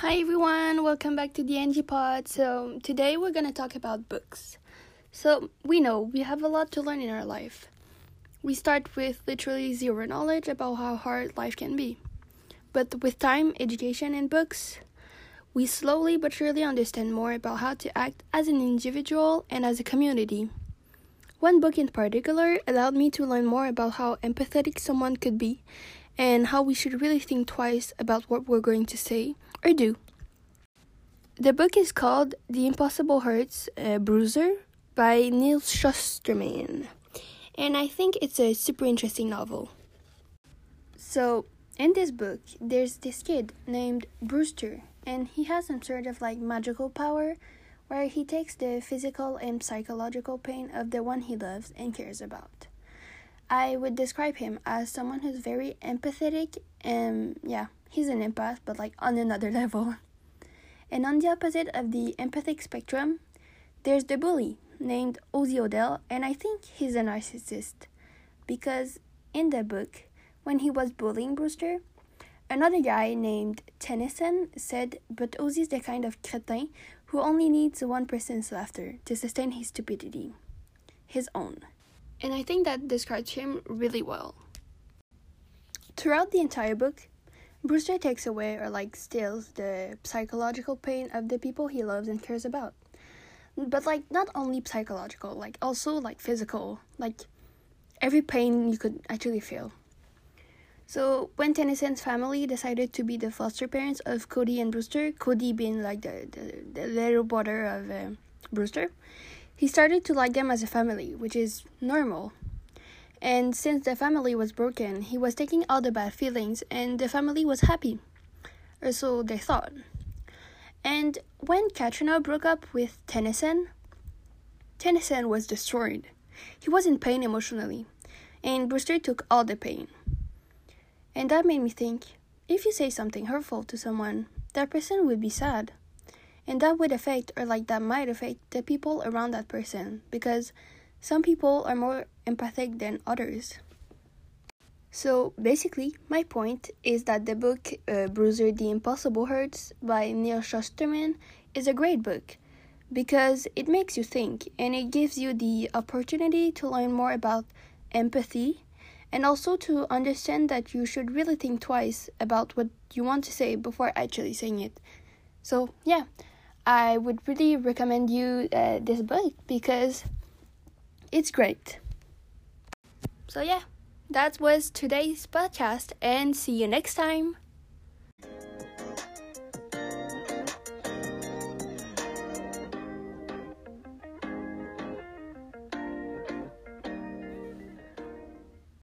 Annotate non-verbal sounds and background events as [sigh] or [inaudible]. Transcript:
Hi everyone, welcome back to the Angie Pod. So, today we're going to talk about books. So, we know we have a lot to learn in our life. We start with literally zero knowledge about how hard life can be. But with time, education, and books, we slowly but surely understand more about how to act as an individual and as a community. One book in particular allowed me to learn more about how empathetic someone could be and how we should really think twice about what we're going to say or do. The book is called The Impossible Hurts Bruiser by Neal Shusterman, and I think it's a super interesting novel. So, in this book, there's this kid named Brewster, and he has some sort of like magical power where he takes the physical and psychological pain of the one he loves and cares about. I would describe him as someone who's very empathetic and yeah, he's an empath, but like on another [laughs] level. And on the opposite of the empathic spectrum, there's the bully named Ozzy Odell, and I think he's a narcissist because in the book, when he was bullying Brewster, another guy named Tennyson said, But Ozzy's the kind of cretin who only needs one person's laughter to sustain his stupidity, his own and I think that describes him really well. Throughout the entire book, Brewster takes away or like steals the psychological pain of the people he loves and cares about. But like not only psychological, like also like physical, like every pain you could actually feel. So when Tennyson's family decided to be the foster parents of Cody and Brewster, Cody being like the the, the little brother of uh, Brewster, he started to like them as a family, which is normal. And since the family was broken, he was taking all the bad feelings, and the family was happy. Or so they thought. And when Katrina broke up with Tennyson, Tennyson was destroyed. He was in pain emotionally, and Brewster took all the pain. And that made me think if you say something hurtful to someone, that person would be sad and that would affect or like that might affect the people around that person because some people are more empathic than others. So basically my point is that the book uh, bruiser the impossible hurts by neal shusterman is a great book because it makes you think and it gives you the opportunity to learn more about empathy and also to understand that you should really think twice about what you want to say before actually saying it. So yeah I would really recommend you uh, this book because it's great. So, yeah, that was today's podcast, and see you next time.